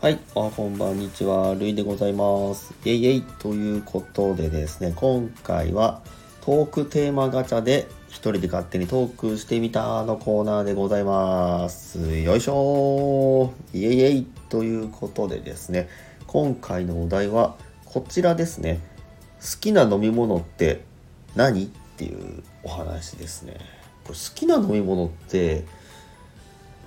はい、あこんばんにちは、るいでございます。イェイイェイということでですね、今回はトークテーマガチャで一人で勝手にトークしてみたのコーナーでございます。よいしょイェイイェイということでですね、今回のお題はこちらですね。好きな飲み物って何？っていうお話ですね。これ好きな飲み物って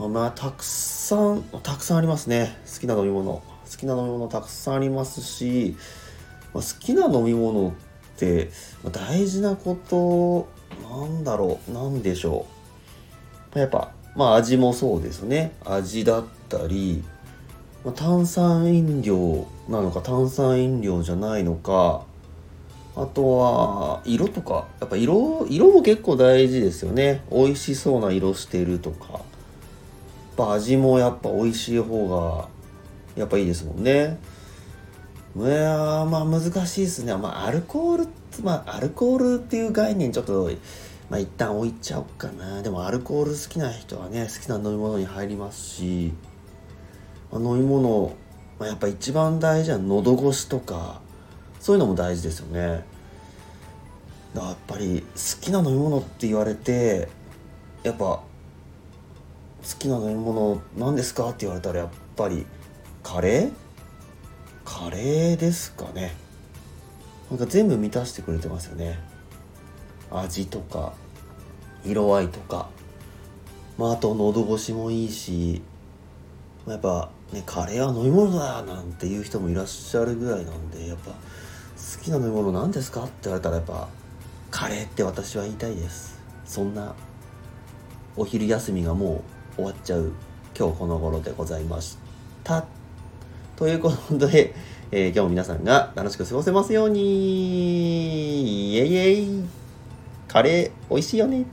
まあ、たくさん、たくさんありますね。好きな飲み物。好きな飲み物たくさんありますし、まあ、好きな飲み物って、まあ、大事なこと、なんだろう、なんでしょう。やっぱ、まあ味もそうですね。味だったり、ま、炭酸飲料なのか炭酸飲料じゃないのか、あとは色とか、やっぱ色、色も結構大事ですよね。美味しそうな色してるとか。ぱ味もやっぱ美味しい方がやっぱいいですもんねいやまあ難しいですねまあアルコールまあアルコールっていう概念ちょっとまあ一旦置いちゃおうかなでもアルコール好きな人はね好きな飲み物に入りますし、まあ、飲み物、まあ、やっぱ一番大事な喉越しとかそういうのも大事ですよね。やっぱり好きな飲み物って言われてやっぱ好きな飲み物何ですか?」って言われたらやっぱりカレー？カレーですかね。なんか全部満たしてくれてますよね。味とか色合いとか。まああと喉越しもいいしやっぱねカレーは飲み物だなんていう人もいらっしゃるぐらいなんでやっぱ好きな飲み物何ですか？って言われたらやっぱカレーって私は言いたいです。そんなお昼休みがもう終わっちゃう今日この頃でございました。ということで、えー、今日も皆さんが楽しく過ごせますように。イエイエイ。カレー美味しいよね。